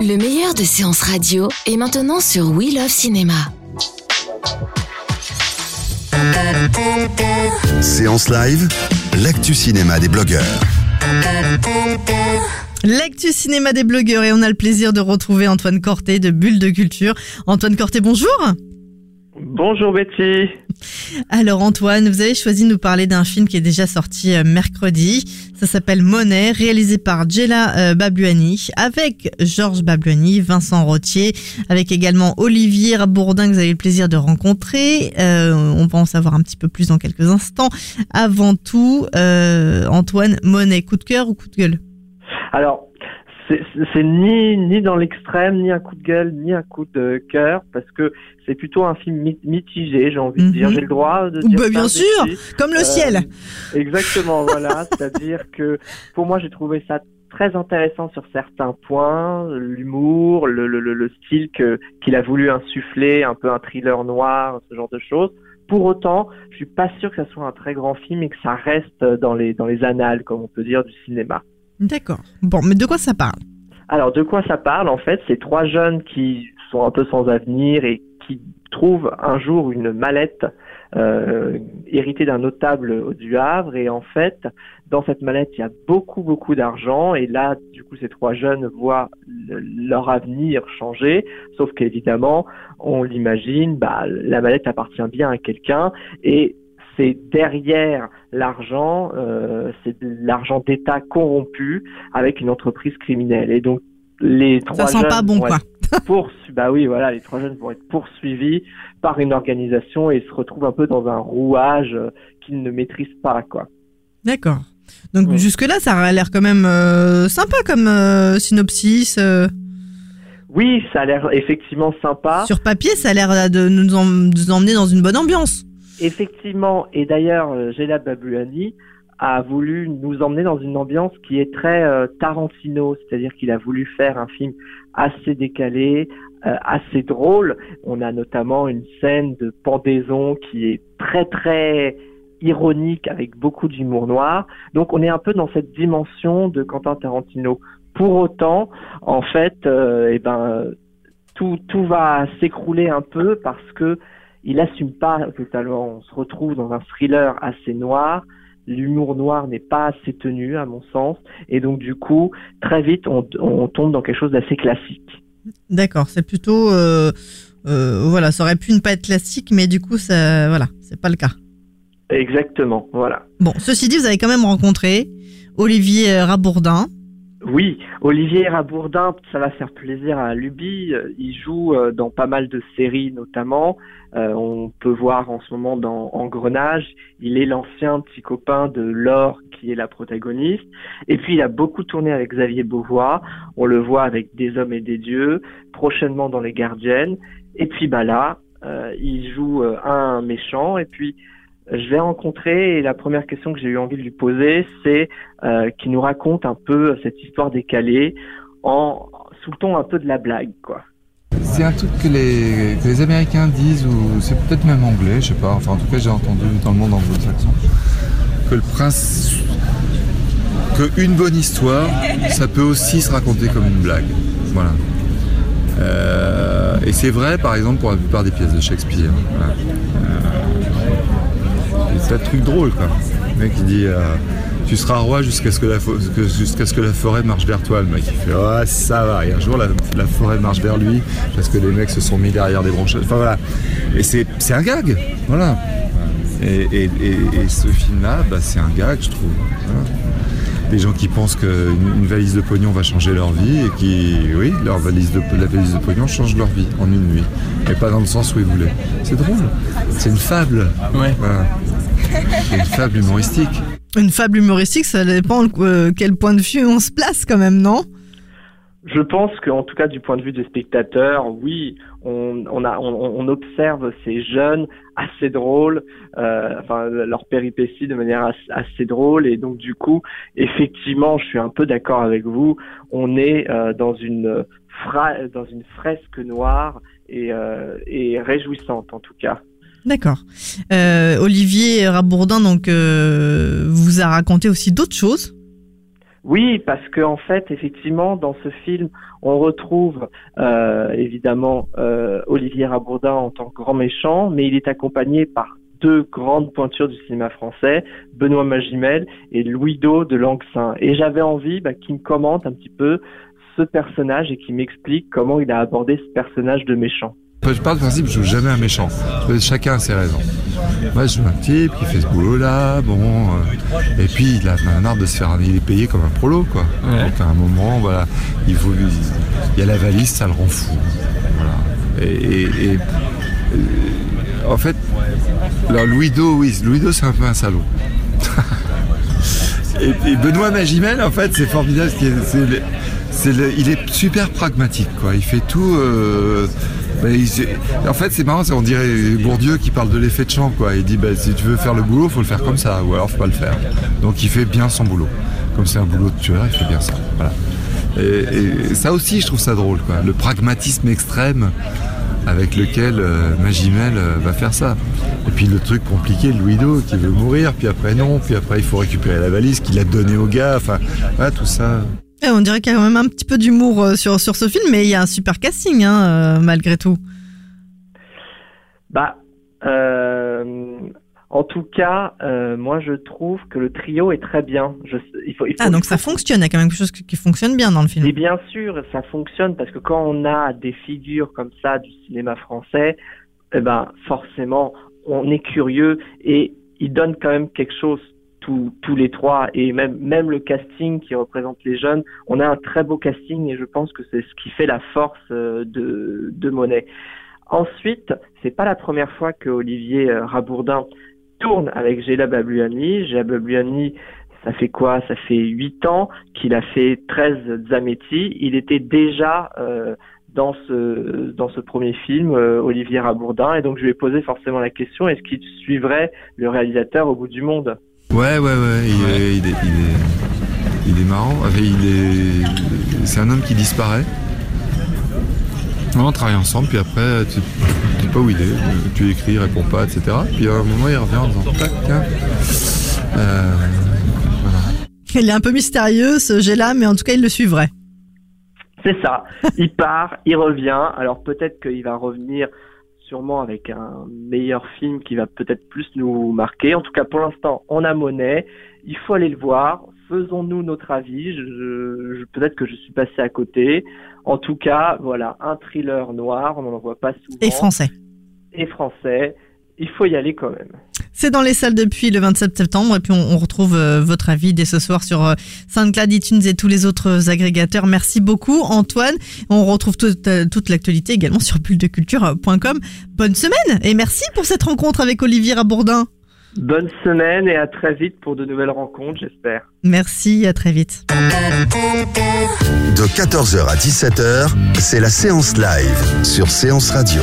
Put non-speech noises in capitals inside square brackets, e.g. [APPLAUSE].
Le meilleur de séances radio est maintenant sur We Love Cinéma. Séance live, l'actu cinéma des blogueurs. L'actu cinéma des blogueurs et on a le plaisir de retrouver Antoine Corté de Bulle de Culture. Antoine Corté, bonjour. Bonjour Betty. Alors Antoine, vous avez choisi de nous parler d'un film qui est déjà sorti euh, mercredi. Ça s'appelle Monet, réalisé par Jella euh, Babluani, avec Georges Babluani, Vincent Rottier, avec également Olivier Bourdin que vous avez le plaisir de rencontrer. Euh, on va en savoir un petit peu plus dans quelques instants. Avant tout, euh, Antoine, Monet, coup de cœur ou coup de gueule? Alors, c'est ni, ni dans l'extrême, ni un coup de gueule, ni un coup de cœur, parce que c'est plutôt un film mi- mitigé, j'ai envie de dire. Mhm. J'ai le droit de dire Bah, Bien sûr, comme le Euh, ciel. Exactement, [LAUGHS] voilà. C'est-à-dire que pour moi, j'ai trouvé ça très intéressant sur certains points, l'humour, le, le, le, le style que qu'il a voulu insuffler, un peu un thriller noir, ce genre de choses. Pour autant, je suis pas sûr que ça soit un très grand film et que ça reste dans les dans les annales, comme on peut dire, du cinéma. D'accord. Bon, mais de quoi ça parle? Alors, de quoi ça parle En fait, c'est trois jeunes qui sont un peu sans avenir et qui trouvent un jour une mallette euh, héritée d'un notable du Havre. Et en fait, dans cette mallette, il y a beaucoup, beaucoup d'argent. Et là, du coup, ces trois jeunes voient le- leur avenir changer. Sauf qu'évidemment, on l'imagine, bah, la mallette appartient bien à quelqu'un. Et c'est derrière l'argent, euh, c'est de l'argent d'État corrompu avec une entreprise criminelle. Et donc, les trois Ça sent jeunes pas bon, quoi. bah oui, voilà, les trois jeunes vont être poursuivis par une organisation et se retrouvent un peu dans un rouage qu'ils ne maîtrisent pas, quoi. D'accord. Donc Ouais. jusque-là, ça a l'air quand même euh, sympa comme euh, synopsis. euh. Oui, ça a l'air effectivement sympa. Sur papier, ça a l'air de nous emmener dans une bonne ambiance. Effectivement, et d'ailleurs, euh, Gela Babluani a voulu nous emmener dans une ambiance qui est très euh, Tarantino, c'est-à-dire qu'il a voulu faire un film assez décalé, euh, assez drôle. On a notamment une scène de pendaison qui est très très ironique avec beaucoup d'humour noir. Donc on est un peu dans cette dimension de Quentin Tarantino. Pour autant, en fait, euh, eh ben tout tout va s'écrouler un peu parce que il assume pas totalement. On se retrouve dans un thriller assez noir. L'humour noir n'est pas assez tenu, à mon sens. Et donc, du coup, très vite, on, on tombe dans quelque chose d'assez classique. D'accord, c'est plutôt euh, euh, voilà, ça aurait pu ne pas être classique, mais du coup, ça voilà, c'est pas le cas. Exactement, voilà. Bon, ceci dit, vous avez quand même rencontré Olivier Rabourdin. Oui, Olivier Rabourdin, ça va faire plaisir à Luby. Il joue euh, dans pas mal de séries notamment. Euh, on peut voir en ce moment dans Engrenage. Il est l'ancien petit copain de Laure qui est la protagoniste. Et puis il a beaucoup tourné avec Xavier Beauvois. On le voit avec Des hommes et des dieux, prochainement dans Les Gardiennes. Et puis bah là, euh, il joue euh, un méchant. Et puis je l'ai rencontré et la première question que j'ai eu envie de lui poser, c'est euh, qu'il nous raconte un peu cette histoire décalée en sous le ton un peu de la blague, quoi. C'est un truc que les, Américains disent, ou c'est peut-être même anglais, je sais pas, enfin en tout cas j'ai entendu dans le monde anglo-saxon, que le prince. que une bonne histoire, ça peut aussi se raconter comme une blague. Voilà. Euh, et c'est vrai par exemple pour la plupart des pièces de Shakespeare. Voilà. Euh, et c'est un truc drôle quoi. Le mec il dit. euh, tu seras roi jusqu'à ce que la, jusqu'à ce que la forêt marche vers toi. Le mec il fait ouais ça va. Et un jour la, la forêt marche vers lui parce que les mecs se sont mis derrière des branches. Enfin voilà. Et c'est, c'est un gag. Voilà. Et, et- et- et ce film-là, bah, c'est un gag, je trouve. Voilà. Des gens qui pensent qu'une une valise de pognon va changer leur vie et qui, oui, leur valise de, la valise de pognon change leur vie en une nuit. Mais pas dans le sens où ils voulaient. C'est drôle. C'est une fable. Voilà. C'est une fable humoristique. Une fable humoristique, ça dépend euh, quel point de vue on se place quand même, non? Je pense qu'en tout cas du point de vue des spectateurs, oui, on, on, a, on, on observe ces jeunes assez drôles, euh, enfin leur péripéties de manière assez, assez, drôle et donc du coup, effectivement, je suis un peu d'accord avec vous. On est euh, dans une fra dans une fresque noire et, euh, et réjouissante en tout cas. D'accord. Euh, Olivier Rabourdin donc euh, vous a raconté aussi d'autres choses. Oui, parce que en fait, effectivement, dans ce film, on retrouve euh, évidemment euh, Olivier Rabourdin en tant que grand méchant, mais il est accompagné par deux grandes pointures du cinéma français, Benoît Magimel et Louis Do de Langsin. Et j'avais envie bah, qu'il me commente un petit peu ce personnage et qu'il m'explique comment il a abordé ce personnage de méchant. Je pars du principe je joue jamais un méchant. Chacun a ses raisons. Moi, je joue un type qui fait ce boulot-là, bon, euh, et puis il a marre de se faire, il est payé comme un prolo, quoi. Ouais. Donc à un moment, voilà, il faut, il y a la valise, ça le rend fou. Voilà. Et, et, et euh, en fait, alors Louis Do, oui, Louis Do, c'est un peu un salaud. [LAUGHS] et, et, Benoît Magimel, en fait, c'est formidable. C'est, le, il est super pragmatique, quoi. Il fait tout. Euh, il, en fait, c'est marrant, on dirait Bourdieu qui parle de l'effet de champ, quoi. Il dit, bah, si tu veux faire le boulot, faut le faire comme ça, ou alors faut pas le faire. Donc, il fait bien son boulot. Comme c'est un boulot de tueur, il fait bien ça. Voilà. Et, et, ça aussi, je trouve ça drôle, quoi. Le pragmatisme extrême avec lequel euh, Magimel euh, va faire ça. Et puis le truc compliqué, Louido qui veut mourir, puis après non, puis après il faut récupérer la valise qu'il a donnée au gars. Enfin, voilà, tout ça. Et on dirait qu'il y a quand même un petit peu d'humour sur, sur ce film, mais il y a un super casting, hein, euh, malgré tout. Bah, euh, en tout cas, euh, moi je trouve que le trio est très bien. Je, il faut, il faut, ah, donc ça fonctionne, il y a quand même quelque chose qui fonctionne bien dans le film. Et bien sûr, ça fonctionne parce que quand on a des figures comme ça du cinéma français, eh ben forcément, on est curieux et ils donnent quand même quelque chose tous, les trois et même le casting qui représente les jeunes, on a un très beau casting et je pense que c'est ce qui fait la force euh, de Monet. Ensuite, c'est pas la première fois que Olivier Rabourdin tourne avec Géla Babluani. Géla Babluani, ça fait quoi? Ça fait huit ans qu'il a fait 13 Zametti. Il était déjà euh, dans ce premier film, euh, Olivier Rabourdin, et donc je lui ai posé forcément la question est-ce qu'il suivrait le réalisateur au bout du monde? Ouais, ouais, ouais. Il, ouais. Est, il, est, il, est, il est marrant. Il est, c'est un homme qui disparaît. On travaille ensemble, puis après, tu sais pas où il est. Tu écris, il répond pas, etc. Puis à un moment, il revient en disant tac. Euh, voilà. Il est un peu mystérieux, ce Géla, mais en tout cas, il le suivrait. C'est ça. il part, il revient. Alors peut-être qu'il va revenir sûrement avec un meilleur film qui va peut-être plus nous marquer. En tout cas, pour l'instant, on a Monet. Il faut aller le voir. Faisons-nous notre avis. Je, je, peut-être que je suis passé à côté. En tout cas, voilà, un thriller noir. On n'en voit pas souvent. Et français. Et français. Il faut y aller quand même. C'est dans les salles depuis le 27 septembre et puis on, on retrouve euh, votre avis dès ce soir sur euh, SoundCloud, iTunes et tous les autres agrégateurs. Merci beaucoup Antoine. On retrouve toute, euh, toute l'actualité également sur bulledeculture.com. Bonne semaine et merci pour cette rencontre avec Olivier Rabourdin. Bonne semaine et à très vite pour de nouvelles rencontres, j'espère. Merci, à très vite. De 14h à 17h, c'est la séance live sur Séance Radio.